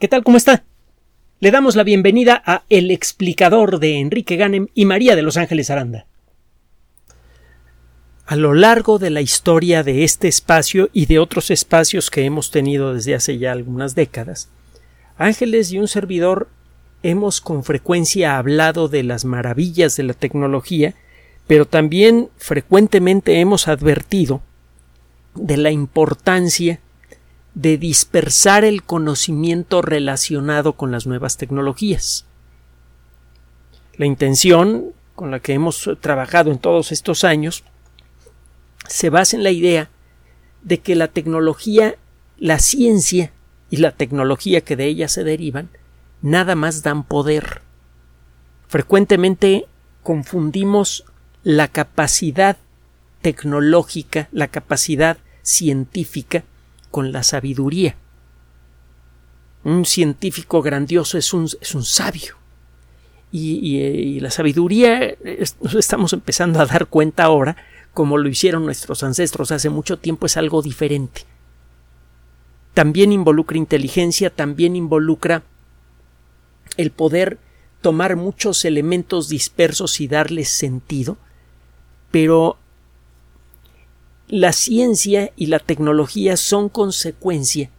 ¿Qué tal? ¿Cómo está? Le damos la bienvenida a El explicador de Enrique Ganem y María de Los Ángeles Aranda. A lo largo de la historia de este espacio y de otros espacios que hemos tenido desde hace ya algunas décadas, Ángeles y un servidor hemos con frecuencia hablado de las maravillas de la tecnología, pero también frecuentemente hemos advertido de la importancia de dispersar el conocimiento relacionado con las nuevas tecnologías. La intención con la que hemos trabajado en todos estos años se basa en la idea de que la tecnología, la ciencia y la tecnología que de ella se derivan, nada más dan poder. Frecuentemente confundimos la capacidad tecnológica, la capacidad científica, con la sabiduría. Un científico grandioso es un, es un sabio. Y, la sabiduría estamos empezando a dar cuenta ahora, como lo hicieron nuestros ancestros hace mucho tiempo, es algo diferente. También involucra inteligencia, también involucra el poder tomar muchos elementos dispersos y darles sentido, pero la ciencia y la tecnología son consecuencia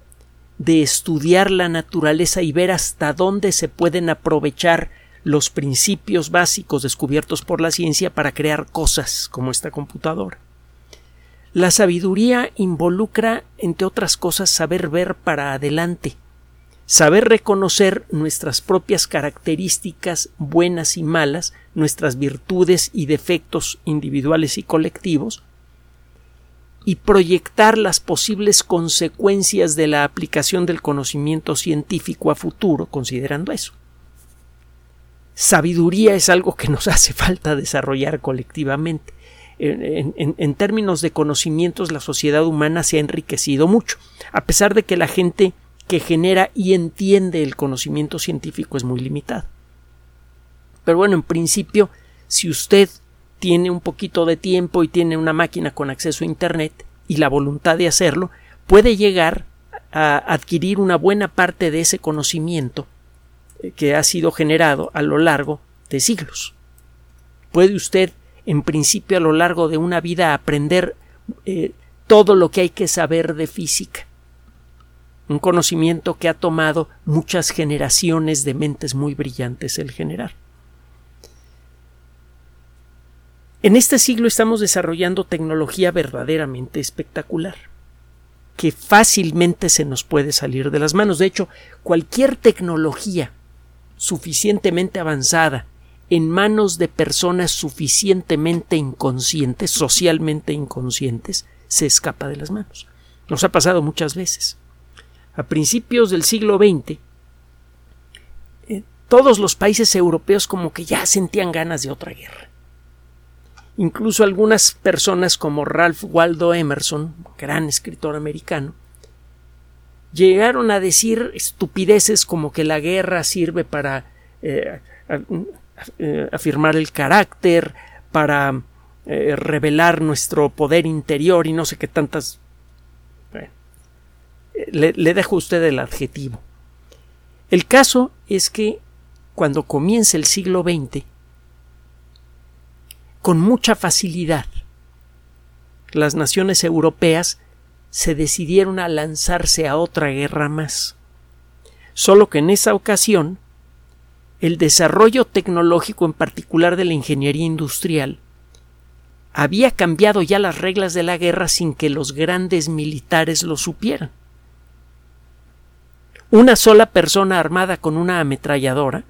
de estudiar la naturaleza y ver hasta dónde se pueden aprovechar los principios básicos descubiertos por la ciencia para crear cosas como esta computadora. La sabiduría involucra, entre otras cosas, saber ver para adelante, saber reconocer nuestras propias características buenas y malas, nuestras virtudes y defectos individuales y colectivos, y proyectar las posibles consecuencias de la aplicación del conocimiento científico a futuro, considerando eso. Sabiduría es algo que nos hace falta desarrollar colectivamente. En, términos de conocimientos, la sociedad humana se ha enriquecido mucho, a pesar de que la gente que genera y entiende el conocimiento científico es muy limitada. Pero bueno, en principio, si usted tiene un poquito de tiempo y tiene una máquina con acceso a Internet y la voluntad de hacerlo, puede llegar a adquirir una buena parte de ese conocimiento eh, que ha sido generado a lo largo de siglos. Puede usted, en principio, a lo largo de una vida aprender eh, todo lo que hay que saber de física. Un conocimiento que ha tomado muchas generaciones de mentes muy brillantes el generar. En este siglo estamos desarrollando tecnología verdaderamente espectacular, que fácilmente se nos puede salir de las manos. De hecho, cualquier tecnología suficientemente avanzada en manos de personas suficientemente inconscientes, socialmente inconscientes, se escapa de las manos. Nos ha pasado muchas veces. A principios del siglo XX, eh, todos los países europeos como que ya sentían ganas de otra guerra. Incluso algunas personas como Ralph Waldo Emerson, gran escritor americano, llegaron a decir estupideces como que la guerra sirve para eh, eh, afirmar el carácter, para eh, revelar nuestro poder interior y no sé qué tantas. le, le dejo a usted el adjetivo. El caso es que cuando comienza el siglo XX, con mucha facilidad. Las naciones europeas se decidieron a lanzarse a otra guerra más. Solo que en esa ocasión el desarrollo tecnológico en particular de la ingeniería industrial había cambiado ya las reglas de la guerra sin que los grandes militares lo supieran. Una sola persona armada con una ametralladora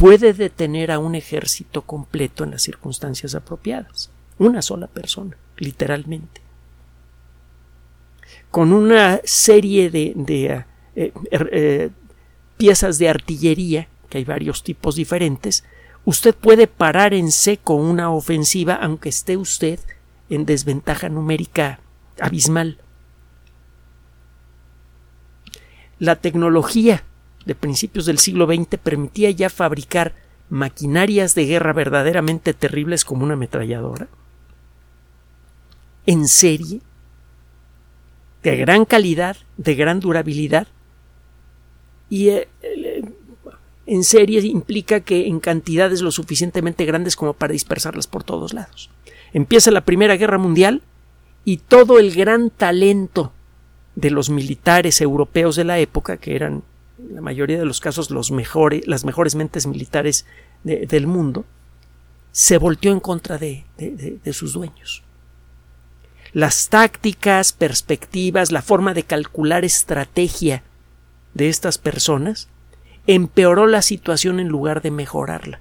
puede detener a un ejército completo en las circunstancias apropiadas. Una sola persona, literalmente. Con una serie de, eh, er, eh, piezas de artillería, que hay varios tipos diferentes, usted puede parar en seco una ofensiva aunque esté usted en desventaja numérica abismal. La tecnología de principios del siglo XX permitía ya fabricar maquinarias de guerra verdaderamente terribles como una ametralladora, en serie, de gran calidad, de gran durabilidad, y eh, en serie implica que en cantidades lo suficientemente grandes como para dispersarlas por todos lados. Empieza la Primera Guerra Mundial y todo el gran talento de los militares europeos de la época, que eran en la mayoría de los casos los mejores, las mejores mentes militares del mundo, se volteó en contra de, de sus dueños. Las tácticas, perspectivas, la forma de calcular estrategia de estas personas empeoró la situación en lugar de mejorarla.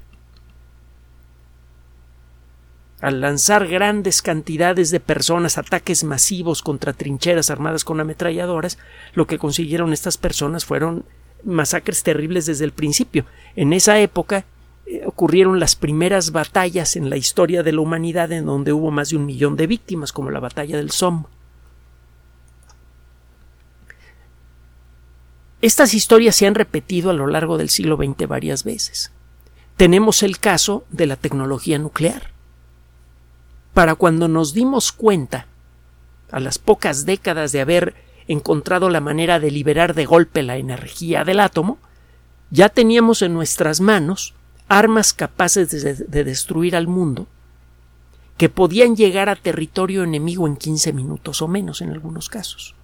Al lanzar grandes cantidades de personas, ataques masivos contra trincheras armadas con ametralladoras, lo que consiguieron estas personas fueron masacres terribles desde el principio. En esa época eh, ocurrieron las primeras batallas en la historia de la humanidad en donde hubo más de un millón de víctimas, como la batalla del Somme. Estas historias se han repetido a lo largo del siglo XX varias veces. Tenemos el caso de la tecnología nuclear. Para cuando nos dimos cuenta, a las pocas décadas de haber encontrado la manera de liberar de golpe la energía del átomo, ya teníamos en nuestras manos armas capaces de, de destruir al mundo que podían llegar a territorio enemigo en 15 minutos o menos en algunos casos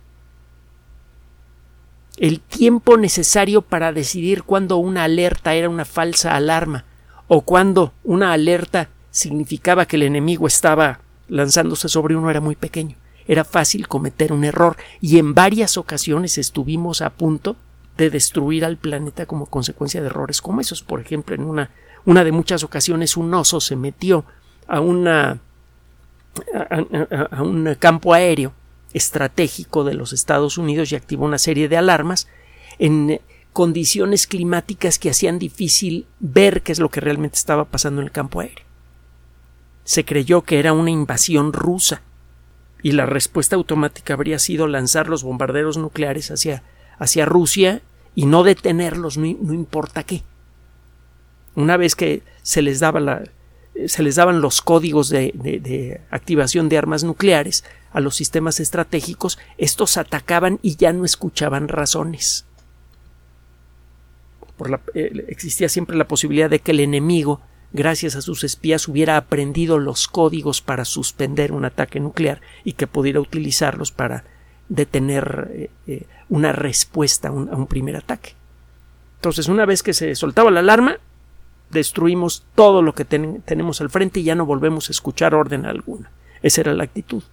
el tiempo necesario para decidir cuándo una alerta era una falsa alarma o cuándo una alerta significaba que el enemigo estaba lanzándose sobre uno era muy pequeño. Era fácil cometer un error y en varias ocasiones estuvimos a punto de destruir al planeta como consecuencia de errores como esos. Por ejemplo, en una, una de muchas ocasiones un oso se metió a una a un campo aéreo estratégico de los Estados Unidos y activó una serie de alarmas en condiciones climáticas que hacían difícil ver qué es lo que realmente estaba pasando en el campo aéreo. Se creyó que era una invasión rusa y la respuesta automática habría sido lanzar los bombarderos nucleares hacia, hacia Rusia y no detenerlos, no, no importa qué. Una vez que se les daba la, se les daban los códigos de, activación de armas nucleares a los sistemas estratégicos, estos atacaban y ya no escuchaban razones. Eh, existía siempre la posibilidad de que el enemigo, gracias a sus espías, hubiera aprendido los códigos para suspender un ataque nuclear y que pudiera utilizarlos para detener eh, eh, una respuesta a un primer ataque. Entonces, una vez que se soltaba la alarma, destruimos todo lo que tenemos al frente y ya no volvemos a escuchar orden alguna. Esa era la actitud.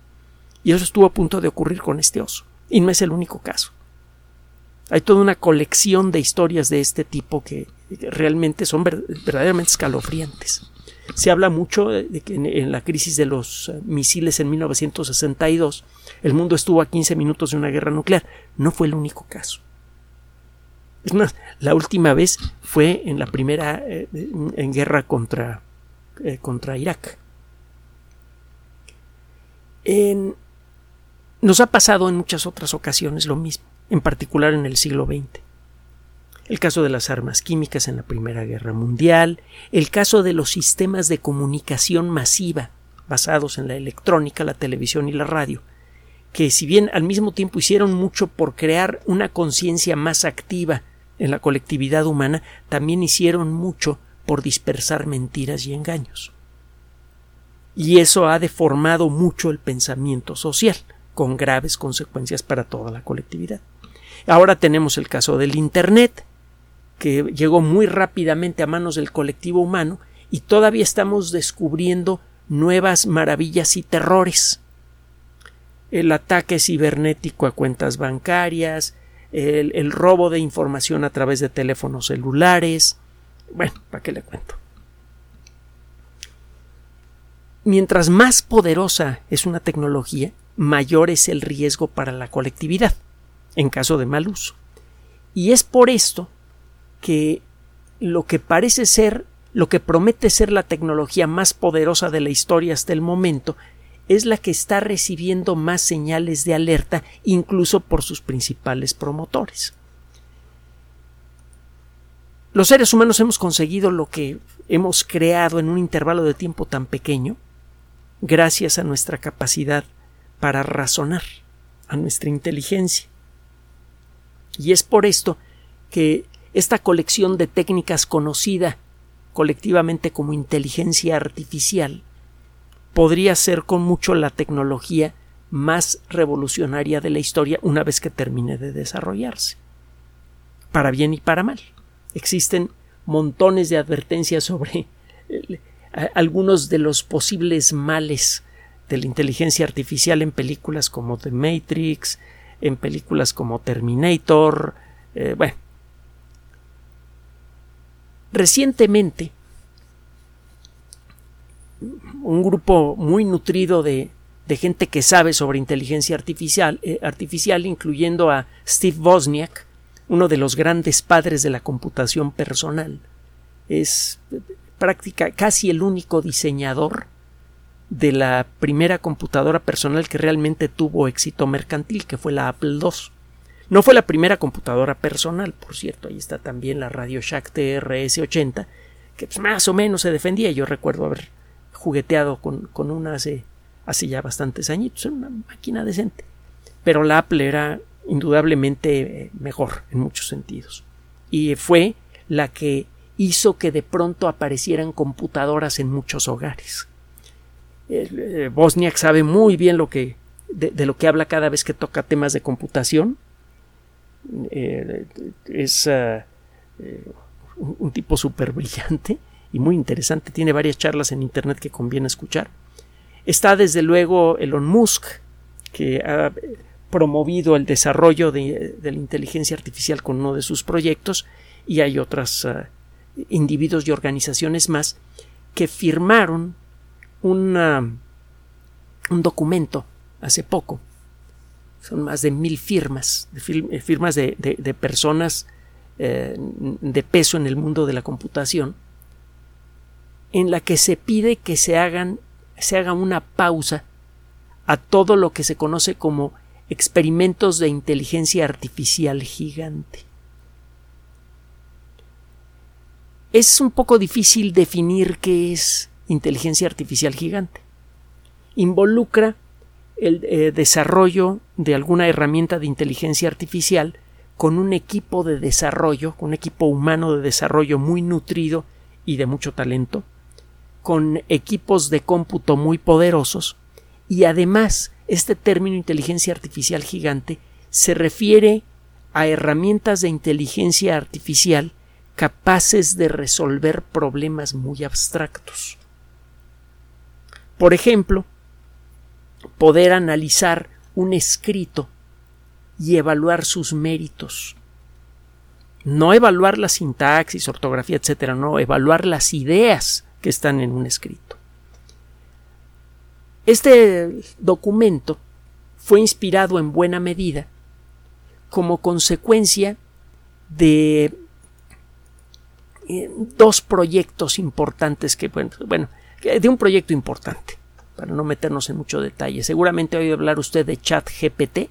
Y eso estuvo a punto de ocurrir con este oso. Y no es el único caso. Hay toda una colección de historias de este tipo que realmente son verdaderamente escalofriantes. Se habla mucho de que en la crisis de los eh, misiles en 1962 el mundo estuvo a 15 minutos de una guerra nuclear. No fue el único caso. Es más, la última vez fue en la primera eh, en guerra contra, eh, contra Irak. nos ha pasado en muchas otras ocasiones lo mismo, en particular en el siglo XX. El caso de las armas químicas en la Primera Guerra Mundial, el caso de los sistemas de comunicación masiva basados en la electrónica, la televisión y la radio, que si bien al mismo tiempo hicieron mucho por crear una conciencia más activa en la colectividad humana también hicieron mucho por dispersar mentiras y engaños. Y eso ha deformado mucho el pensamiento social, con graves consecuencias para toda la colectividad. Ahora tenemos el caso del Internet, que llegó muy rápidamente a manos del colectivo humano y todavía estamos descubriendo nuevas maravillas y terrores. El ataque cibernético a cuentas bancarias, el, robo de información a través de teléfonos celulares. Bueno, ¿para qué le cuento? Mientras más poderosa es una tecnología, mayor es el riesgo para la colectividad, en caso de mal uso. Y es por esto que lo que parece ser, lo que promete ser la tecnología más poderosa de la historia hasta el momento, es la que está recibiendo más señales de alerta incluso por sus principales promotores. Los seres humanos hemos conseguido lo que hemos creado en un intervalo de tiempo tan pequeño gracias a nuestra capacidad para razonar, a nuestra inteligencia. Y es por esto que esta colección de técnicas conocida colectivamente como inteligencia artificial podría ser con mucho la tecnología más revolucionaria de la historia una vez que termine de desarrollarse. Para bien y para mal. Existen montones de advertencias sobre algunos de los posibles males de la inteligencia artificial en películas como The Matrix, en películas como Terminator, eh, bueno. Recientemente, un grupo muy nutrido de, gente que sabe sobre inteligencia artificial, eh, artificial, incluyendo a Steve Wozniak, uno de los grandes padres de la computación personal. Es práctica casi el único diseñador de la primera computadora personal que realmente tuvo éxito mercantil, que fue la Apple II. No fue la primera computadora personal, por cierto, ahí está también la Radio Shack TRS-80, que pues, más o menos se defendía. Yo recuerdo haber jugueteado con, con una hace, hace ya bastantes añitos, una máquina decente. Pero la Apple era indudablemente eh, mejor en muchos sentidos. Y fue la que hizo que de pronto aparecieran computadoras en muchos hogares. Eh, Bosniak sabe muy bien lo que, de, lo que habla cada vez que toca temas de computación. Eh, es eh, un, tipo súper brillante y muy interesante. Tiene varias charlas en Internet que conviene escuchar. Está desde luego Elon Musk, que ha promovido el desarrollo de, la inteligencia artificial con uno de sus proyectos y hay otros ah, individuos y organizaciones más que firmaron un documento hace poco. Son más de mil firmas, de firmas de, personas eh, de peso en el mundo de la computación, en la que se pide que se hagan se haga una pausa a todo lo que se conoce como experimentos de inteligencia artificial gigante. Es un poco difícil definir qué es inteligencia artificial gigante. Involucra el eh, desarrollo de alguna herramienta de inteligencia artificial con un equipo de desarrollo, un equipo humano de desarrollo muy nutrido y de mucho talento, con equipos de cómputo muy poderosos, y además este término inteligencia artificial gigante se refiere a herramientas de inteligencia artificial capaces de resolver problemas muy abstractos. Por ejemplo, poder analizar un escrito y evaluar sus méritos. No evaluar la sintaxis, ortografía, etcétera, no, evaluar las ideas que están en un escrito. Este documento fue inspirado en buena medida como consecuencia de eh, dos proyectos importantes que, bueno, de un proyecto importante, para no meternos en mucho detalle. Seguramente ha oído hablar usted de ChatGPT.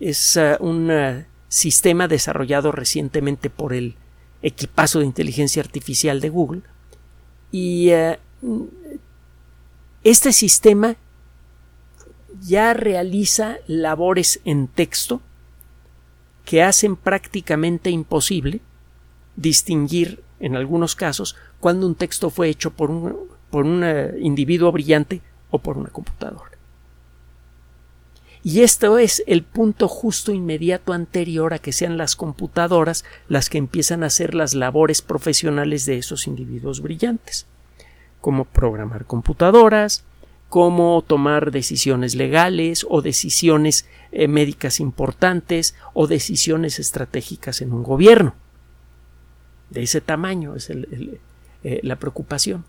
Es uh, un uh, sistema desarrollado recientemente por el equipazo de inteligencia artificial de Google. Y uh, este sistema ya realiza labores en texto que hacen prácticamente imposible distinguir en algunos casos cuando un texto fue hecho por un, por un eh, individuo brillante o por una computadora. Y esto es el punto justo inmediato anterior a que sean las computadoras las que empiezan a hacer las labores profesionales de esos individuos brillantes, como programar computadoras, como tomar decisiones legales o decisiones eh, médicas importantes o decisiones estratégicas en un gobierno. De ese tamaño es eh, la preocupación.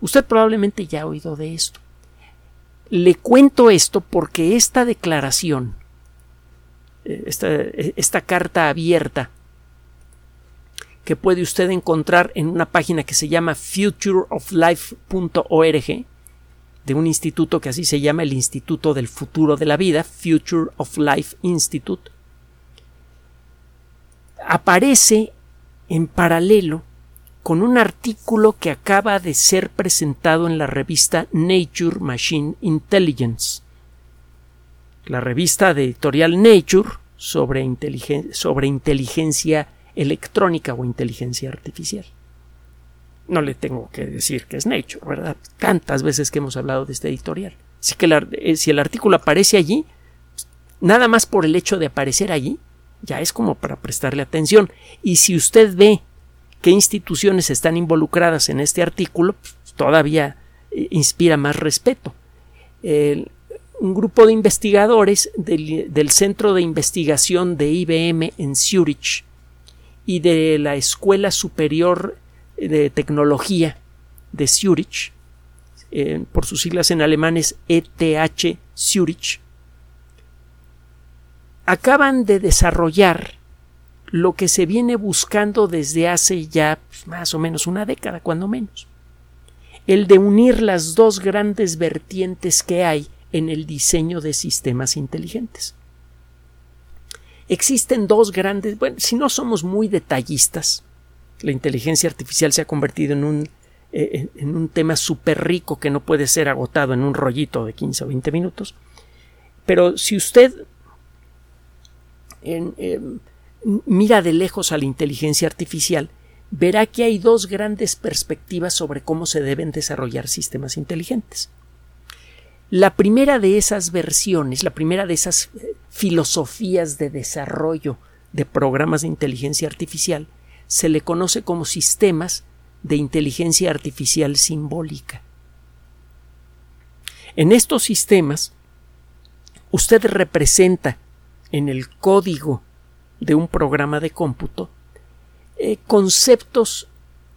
Usted probablemente ya ha oído de esto. Le cuento esto porque esta declaración, eh, esta, carta abierta, que puede usted encontrar en una página que se llama futureoflife.org, de un instituto que así se llama el Instituto del Futuro de la Vida, Future of Life Institute, aparece en paralelo con un artículo que acaba de ser presentado en la revista Nature Machine Intelligence. La revista de editorial Nature, sobre, inteligencia electrónica o inteligencia artificial. No le tengo que decir que es Nature, ¿verdad? Tantas veces que hemos hablado de este editorial. Así que eh, si el artículo aparece allí, nada más por el hecho de aparecer allí, ya es como para prestarle atención. Y si usted ve qué instituciones están involucradas en este artículo, todavía eh, inspira más respeto. un grupo de investigadores del, Centro de Investigación de IBM en Zurich y de la Escuela Superior de Tecnología de Zurich, eh, por sus siglas en alemanes ETH Zurich, acaban de desarrollar lo que se viene buscando desde hace ya pues, más o menos una década, cuando menos. El de unir las dos grandes vertientes que hay en el diseño de sistemas inteligentes. Existen dos grandes, bueno, si no somos muy detallistas, la inteligencia artificial se ha convertido en un, eh, en un tema súper rico que no puede ser agotado en un rollito de 15 o 20 minutos. Pero si usted en, mira de lejos a la inteligencia artificial, verá que hay dos grandes perspectivas sobre cómo se deben desarrollar sistemas inteligentes. La primera de esas versiones, la primera de esas eh, filosofías de desarrollo de programas de inteligencia artificial, se le conoce como sistemas de inteligencia artificial simbólica. En estos sistemas, usted representa en el código de un programa de cómputo eh, conceptos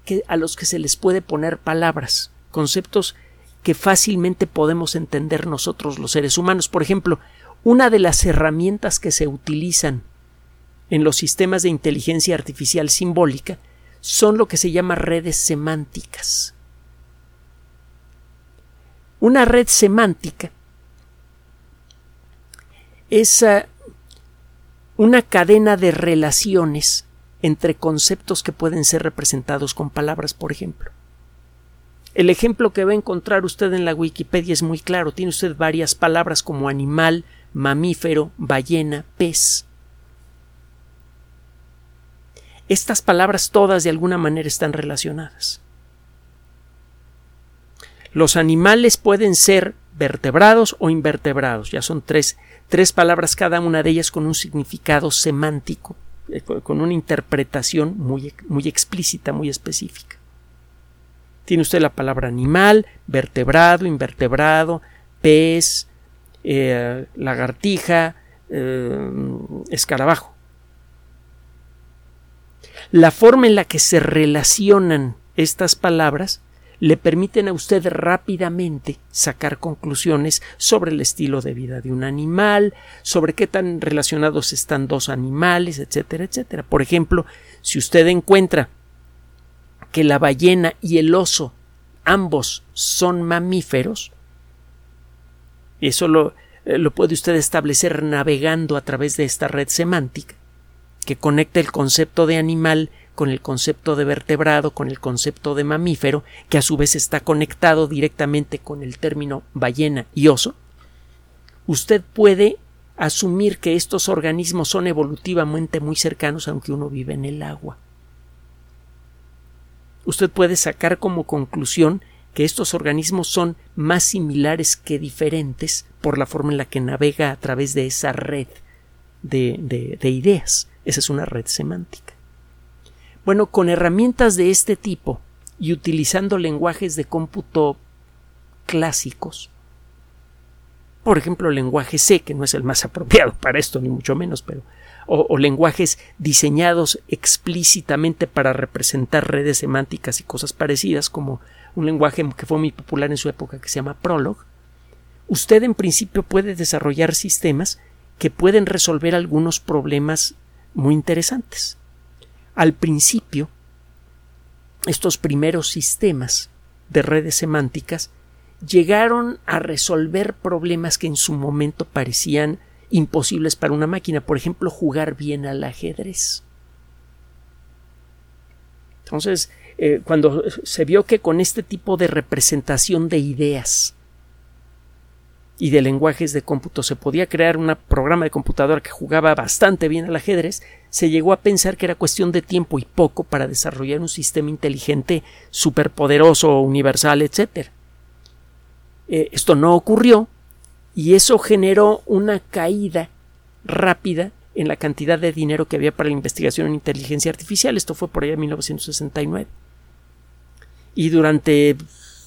que, a los que se les puede poner palabras, conceptos que fácilmente podemos entender nosotros los seres humanos. Por ejemplo, una de las herramientas que se utilizan en los sistemas de inteligencia artificial simbólica son lo que se llama redes semánticas. Una red semántica es una cadena de relaciones entre conceptos que pueden ser representados con palabras, por ejemplo. El ejemplo que va a encontrar usted en la Wikipedia es muy claro. Tiene usted varias palabras como animal, mamífero, ballena, pez. Estas palabras todas de alguna manera están relacionadas. Los animales pueden ser vertebrados o invertebrados. Ya son tres tres palabras cada una de ellas con un significado semántico, eh, con una interpretación muy, muy explícita, muy específica. Tiene usted la palabra animal, vertebrado, invertebrado, pez, eh, lagartija, eh, escarabajo. La forma en la que se relacionan estas palabras le permiten a usted rápidamente sacar conclusiones sobre el estilo de vida de un animal, sobre qué tan relacionados están dos animales, etcétera, etcétera. Por ejemplo, si usted encuentra que la ballena y el oso ambos son mamíferos, eso lo, eh, lo puede usted establecer navegando a través de esta red semántica que conecta el concepto de animal con el concepto de vertebrado, con el concepto de mamífero, que a su vez está conectado directamente con el término ballena y oso, usted puede asumir que estos organismos son evolutivamente muy cercanos aunque uno vive en el agua. Usted puede sacar como conclusión que estos organismos son más similares que diferentes por la forma en la que navega a través de esa red de, de, de ideas. Esa es una red semántica. Bueno, con herramientas de este tipo y utilizando lenguajes de cómputo clásicos, por ejemplo, lenguaje C, que no es el más apropiado para esto, ni mucho menos, pero o, lenguajes diseñados explícitamente para representar redes semánticas y cosas parecidas, como un lenguaje que fue muy popular en su época que se llama Prolog, usted en principio puede desarrollar sistemas que pueden resolver algunos problemas muy interesantes. Al principio, estos primeros sistemas de redes semánticas llegaron a resolver problemas que en su momento parecían imposibles para una máquina, por ejemplo, jugar bien al ajedrez. Entonces, eh, cuando se vio que con este tipo de representación de ideas y de lenguajes de cómputo se podía crear un programa de computadora que jugaba bastante bien al ajedrez, se llegó a pensar que era cuestión de tiempo y poco para desarrollar un sistema inteligente superpoderoso, universal, etc. Eh, esto no ocurrió y eso generó una caída rápida en la cantidad de dinero que había para la investigación en inteligencia artificial. Esto fue por allá en 1969. Y durante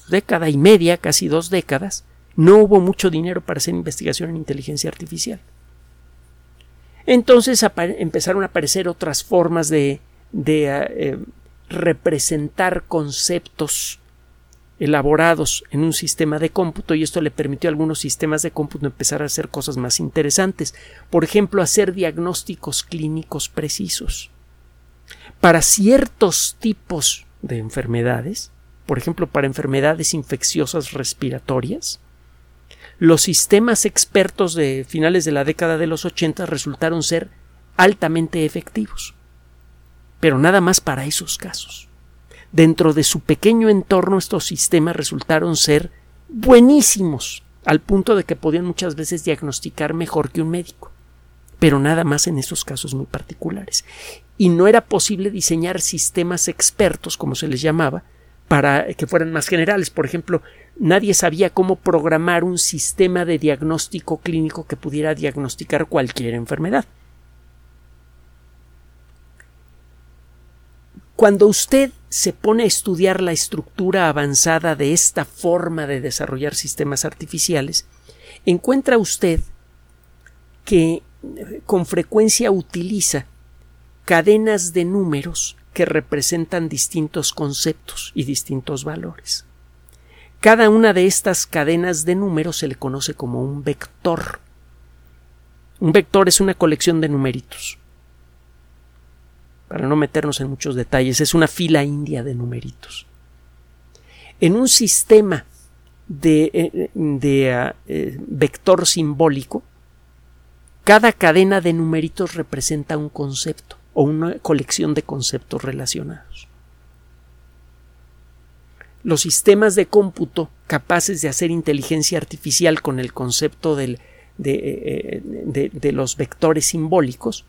década y media, casi dos décadas, no hubo mucho dinero para hacer investigación en inteligencia artificial. Entonces empezaron a aparecer otras formas de, eh, representar conceptos elaborados en un sistema de cómputo y esto le permitió a algunos sistemas de cómputo empezar a hacer cosas más interesantes. Por ejemplo, hacer diagnósticos clínicos precisos. Para ciertos tipos de enfermedades, por ejemplo, para enfermedades infecciosas respiratorias, los sistemas expertos de finales de la década de los 80 resultaron ser altamente efectivos. Pero nada más para esos casos. Dentro de su pequeño entorno estos sistemas resultaron ser buenísimos, al punto de que podían muchas veces diagnosticar mejor que un médico. Pero nada más en esos casos muy particulares. Y no era posible diseñar sistemas expertos, como se les llamaba, para que fueran más generales. Por ejemplo, nadie sabía cómo programar un sistema de diagnóstico clínico que pudiera diagnosticar cualquier enfermedad. Cuando usted se pone a estudiar la estructura avanzada de esta forma de desarrollar sistemas artificiales, encuentra usted que eh, con frecuencia utiliza cadenas de números que representan distintos conceptos y distintos valores. Cada una de estas cadenas de números se le conoce como un vector. Un vector es una colección de numeritos. Para no meternos en muchos detalles, es una fila india de numeritos. En un sistema de, eh, ah, eh, vector simbólico, cada cadena de numeritos representa un concepto o una colección de conceptos relacionados los sistemas de cómputo capaces de hacer inteligencia artificial con el concepto eh, de, de, los vectores simbólicos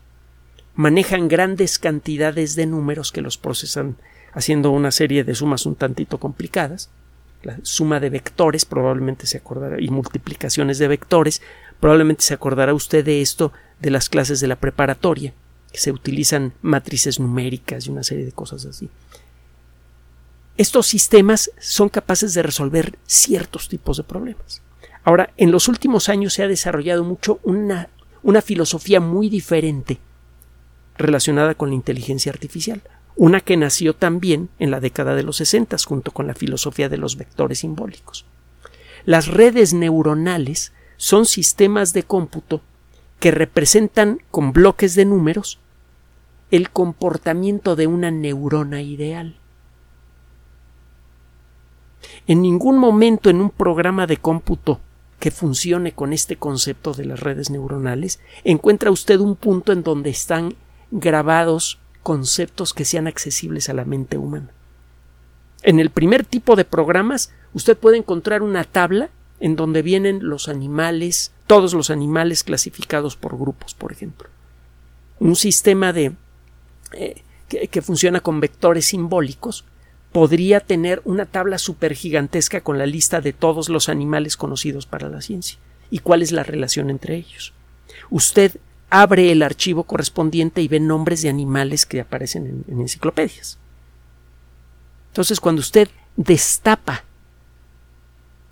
manejan grandes cantidades de números que los procesan haciendo una serie de sumas un tantito complicadas. La suma de vectores probablemente se acordará y multiplicaciones de vectores probablemente se acordará usted de esto de las clases de la preparatoria que se utilizan matrices numéricas y una serie de cosas así. Estos sistemas son capaces de resolver ciertos tipos de problemas. Ahora, en los últimos años se ha desarrollado mucho una, una filosofía muy diferente relacionada con la inteligencia artificial, una que nació también en la década de los 60 junto con la filosofía de los vectores simbólicos. Las redes neuronales son sistemas de cómputo que representan con bloques de números el comportamiento de una neurona ideal. En ningún momento en un programa de cómputo que funcione con este concepto de las redes neuronales, encuentra usted un punto en donde están grabados conceptos que sean accesibles a la mente humana. En el primer tipo de programas, usted puede encontrar una tabla en donde vienen los animales, todos los animales clasificados por grupos, por ejemplo. Un sistema de eh, que funciona con vectores simbólicos podría tener una tabla supergigantesca con la lista de todos los animales conocidos para la ciencia y cuál es la relación entre ellos. Usted abre el archivo correspondiente y ve nombres de animales que aparecen en, enciclopedias. Entonces, cuando usted destapa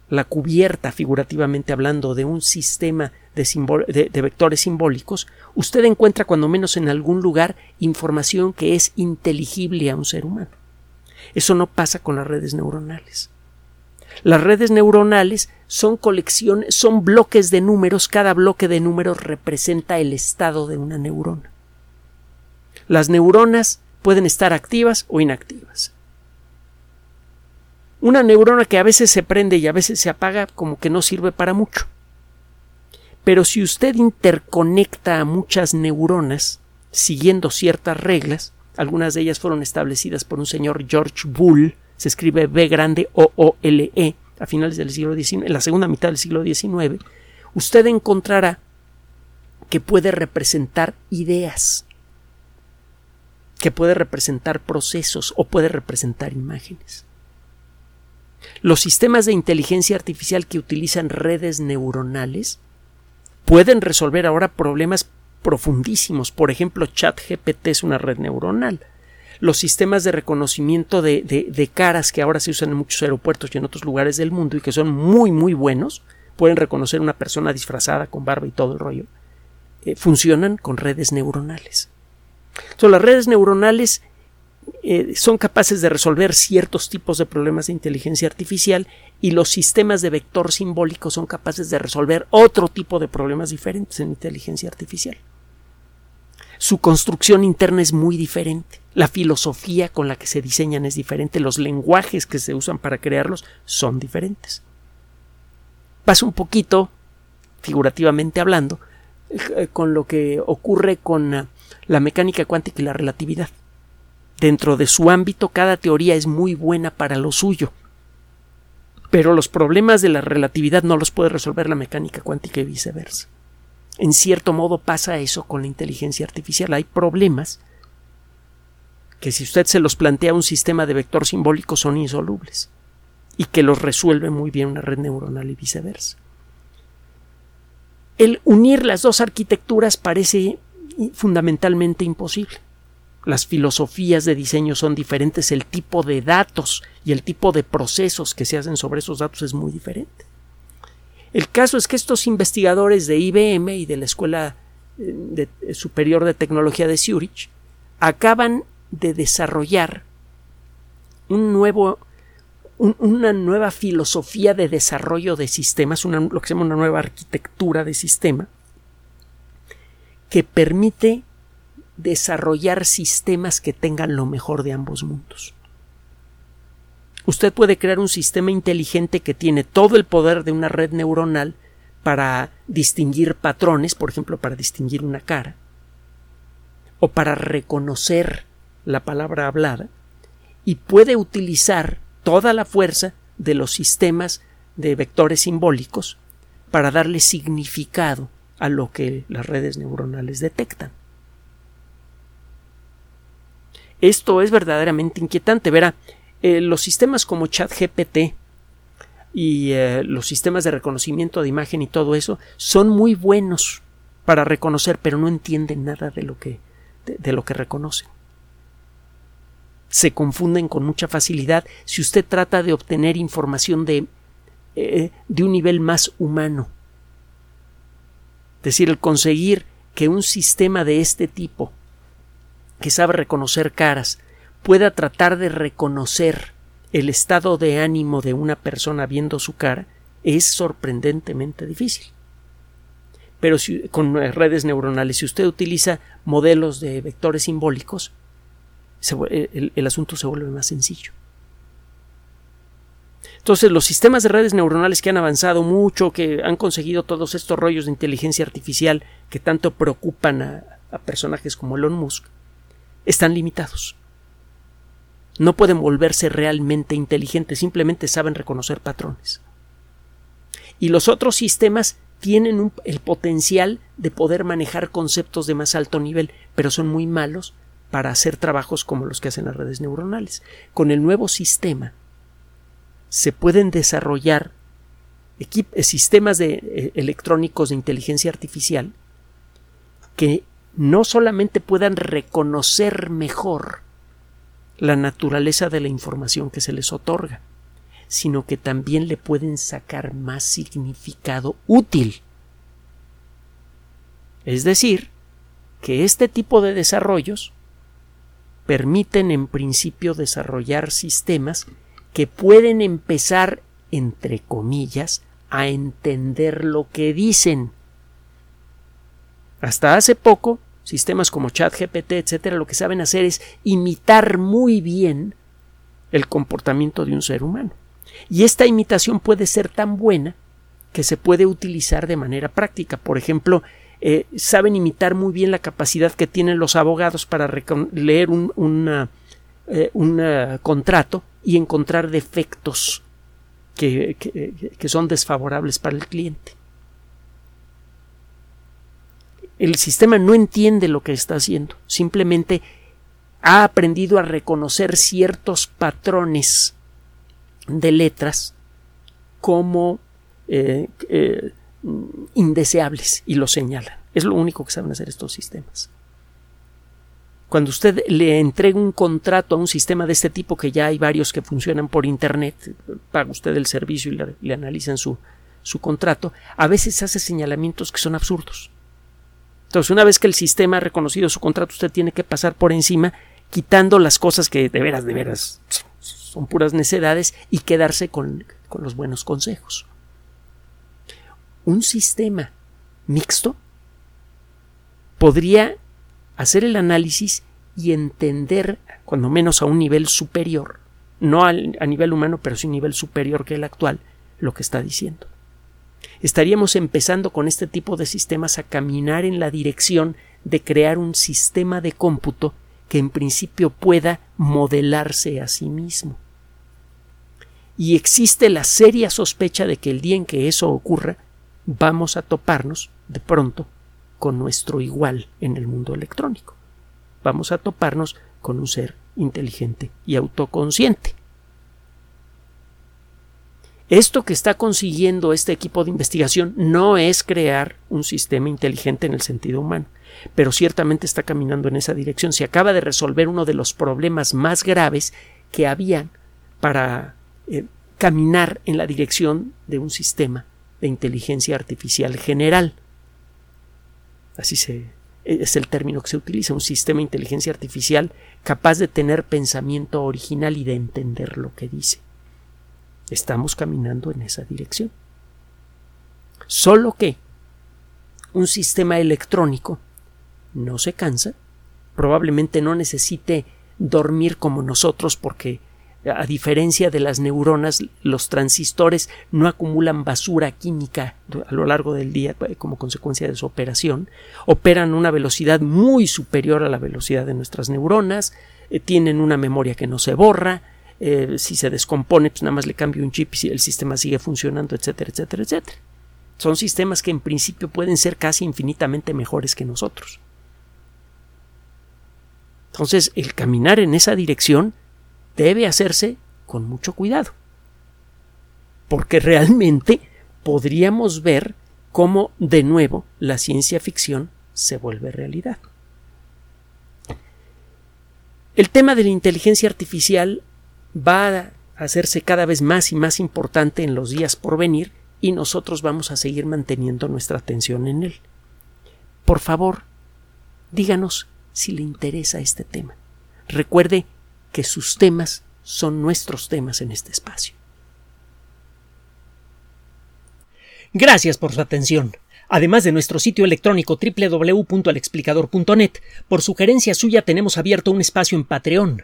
la cubierta, figurativamente hablando, de un sistema de, vectores simbólicos, usted encuentra cuando menos en algún lugar información que es inteligible a un ser humano. Eso no pasa con las redes neuronales. Las redes neuronales son colecciones, son bloques de números, cada bloque de números representa el estado de una neurona. Las neuronas pueden estar activas o inactivas. Una neurona que a veces se prende y a veces se apaga como que no sirve para mucho. Pero si usted interconecta a muchas neuronas siguiendo ciertas reglas, algunas de ellas fueron establecidas por un señor George Bull, se escribe B grande O O L E, a finales del siglo XIX, en la segunda mitad del siglo XIX. usted encontrará que puede representar ideas, que puede representar procesos o puede representar imágenes. Los sistemas de inteligencia artificial que utilizan redes neuronales pueden resolver ahora problemas profundísimos. Por ejemplo, ChatGPT es una red neuronal. Los sistemas de reconocimiento de, caras que ahora se usan en muchos aeropuertos y en otros lugares del mundo y que son muy, muy buenos, pueden reconocer una persona disfrazada con barba y todo el rollo, eh, funcionan con redes neuronales. Entonces, las redes neuronales eh, son capaces de resolver ciertos tipos de problemas de inteligencia artificial y los sistemas de vector simbólico son capaces de resolver otro tipo de problemas diferentes en inteligencia artificial. Su construcción interna es muy diferente, la filosofía con la que se diseñan es diferente, los lenguajes que se usan para crearlos son diferentes. Pasa un poquito, figurativamente hablando, eh, con lo que ocurre con eh, la mecánica cuántica y la relatividad. Dentro de su ámbito, cada teoría es muy buena para lo suyo, pero los problemas de la relatividad no los puede resolver la mecánica cuántica y viceversa. En cierto modo pasa eso con la inteligencia artificial. Hay problemas que si usted se los plantea un sistema de vector simbólico son insolubles y que los resuelve muy bien una red neuronal y viceversa. El unir las dos arquitecturas parece fundamentalmente imposible. Las filosofías de diseño son diferentes, el tipo de datos y el tipo de procesos que se hacen sobre esos datos es muy diferente. El caso es que estos investigadores de IBM y de la Escuela eh, Superior de Tecnología de Zurich acaban de desarrollar un nuevo, una nueva filosofía de desarrollo de sistemas, lo que se llama una nueva arquitectura de sistema, que permite desarrollar sistemas que tengan lo mejor de ambos mundos. Usted puede crear un sistema inteligente que tiene todo el poder de una red neuronal para distinguir patrones, por ejemplo, para distinguir una cara, o para reconocer la palabra hablada, y puede utilizar toda la fuerza de los sistemas de vectores simbólicos para darle significado a lo que las redes neuronales detectan. Esto es verdaderamente inquietante. Verá, eh, los sistemas como ChatGPT y eh, los sistemas de reconocimiento de imagen y todo eso son muy buenos para reconocer, pero no entienden nada de lo que, de, lo que reconocen. Se confunden con mucha facilidad si usted trata de obtener información de, eh, de un nivel más humano. Es decir, el conseguir que un sistema de este tipo, que sabe reconocer caras, pueda tratar de reconocer el estado de ánimo de una persona viendo su cara es sorprendentemente difícil. Pero si, con redes neuronales, si usted utiliza modelos de vectores simbólicos, el, el asunto se vuelve más sencillo. Entonces, los sistemas de redes neuronales que han avanzado mucho, que han conseguido todos estos rollos de inteligencia artificial que tanto preocupan a, a personajes como Elon Musk, están limitados no pueden volverse realmente inteligentes, simplemente saben reconocer patrones. Y los otros sistemas tienen el potencial de poder manejar conceptos de más alto nivel, pero son muy malos para hacer trabajos como los que hacen las redes neuronales. Con el nuevo sistema se pueden desarrollar sistemas de, eh, electrónicos de inteligencia artificial que no solamente puedan reconocer mejor la naturaleza de la información que se les otorga, sino que también le pueden sacar más significado útil. Es decir, que este tipo de desarrollos permiten en principio desarrollar sistemas que pueden empezar, entre comillas, a entender lo que dicen. Hasta hace poco sistemas como ChatGPT, etcétera, lo que saben hacer es imitar muy bien el comportamiento de un ser humano. Y esta imitación puede ser tan buena que se puede utilizar de manera práctica. Por ejemplo, eh, saben imitar muy bien la capacidad que tienen los abogados para leer un, eh, un contrato y encontrar defectos que, que son desfavorables para el cliente. El sistema no entiende lo que está haciendo, simplemente ha aprendido a reconocer ciertos patrones de letras como eh, eh, indeseables y lo señalan. Es lo único que saben hacer estos sistemas. Cuando usted le entrega un contrato a un sistema de este tipo, que ya hay varios que funcionan por Internet, paga usted el servicio y le, analizan su, su contrato, a veces hace señalamientos que son absurdos. Entonces, una vez que el sistema ha reconocido su contrato, usted tiene que pasar por encima, quitando las cosas que de veras, de veras son puras necedades y quedarse con, con los buenos consejos. Un sistema mixto podría hacer el análisis y entender, cuando menos a un nivel superior, no a nivel humano, pero sí a un nivel superior que el actual, lo que está diciendo. Estaríamos empezando con este tipo de sistemas a caminar en la dirección de crear un sistema de cómputo que en principio pueda modelarse a sí mismo. Y existe la seria sospecha de que el día en que eso ocurra, vamos a toparnos, de pronto, con nuestro igual en el mundo electrónico. Vamos a toparnos con un ser inteligente y autoconsciente. Esto que está consiguiendo este equipo de investigación no es crear un sistema inteligente en el sentido humano, pero ciertamente está caminando en esa dirección. Se acaba de resolver uno de los problemas más graves que habían para eh, caminar en la dirección de un sistema de inteligencia artificial general así se, es el término que se utiliza, un sistema de inteligencia artificial capaz de tener pensamiento original y de entender lo que dice. Estamos caminando en esa dirección. Solo que un sistema electrónico no se cansa, probablemente no necesite dormir como nosotros porque a diferencia de las neuronas, los transistores no acumulan basura química a lo largo del día eh, como consecuencia de su operación, operan a una velocidad muy superior a la velocidad de nuestras neuronas, eh, tienen una memoria que no se borra, eh, si se descompone, pues nada más le cambio un chip y el sistema sigue funcionando, etcétera, etcétera, etcétera. Son sistemas que en principio pueden ser casi infinitamente mejores que nosotros. Entonces, el caminar en esa dirección debe hacerse con mucho cuidado. Porque realmente podríamos ver cómo de nuevo la ciencia ficción se vuelve realidad. El tema de la inteligencia artificial va a hacerse cada vez más y más importante en los días por venir y nosotros vamos a seguir manteniendo nuestra atención en él. Por favor, díganos si le interesa este tema. Recuerde que sus temas son nuestros temas en este espacio. Gracias por su atención. Además de nuestro sitio electrónico www.alexplicador.net, por sugerencia suya tenemos abierto un espacio en Patreon,